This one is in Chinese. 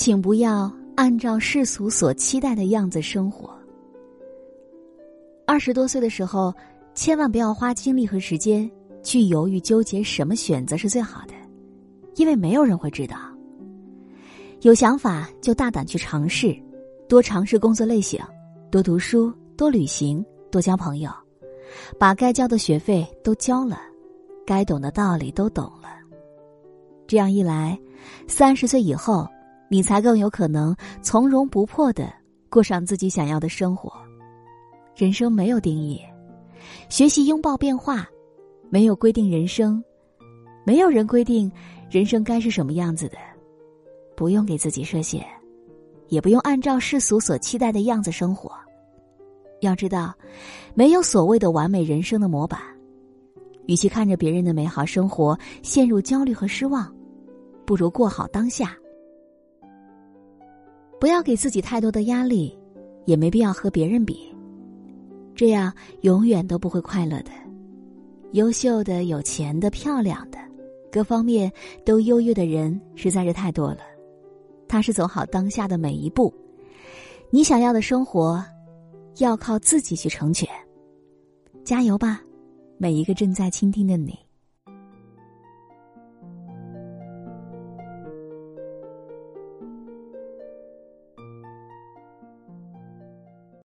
请不要按照世俗所期待的样子生活。二十多岁的时候，千万不要花精力和时间去犹豫纠结什么选择是最好的，因为没有人会知道。有想法就大胆去尝试，多尝试工作类型，多读书，多旅行，多交朋友，把该交的学费都交了，该懂的道理都懂了。这样一来，三十岁以后，你才更有可能从容不迫的过上自己想要的生活。人生没有定义，学习拥抱变化，没有规定人生，没有人规定人生该是什么样子的。不用给自己设限，也不用按照世俗所期待的样子生活。要知道，没有所谓的完美人生的模板。与其看着别人的美好生活陷入焦虑和失望，不如过好当下。不给自己太多的压力，也没必要和别人比，这样永远都不会快乐的。优秀的、有钱的、漂亮的，各方面都优越的人实在是太多了。他是走好当下的每一步，你想要的生活，要靠自己去成全。加油吧，每一个正在倾听的你。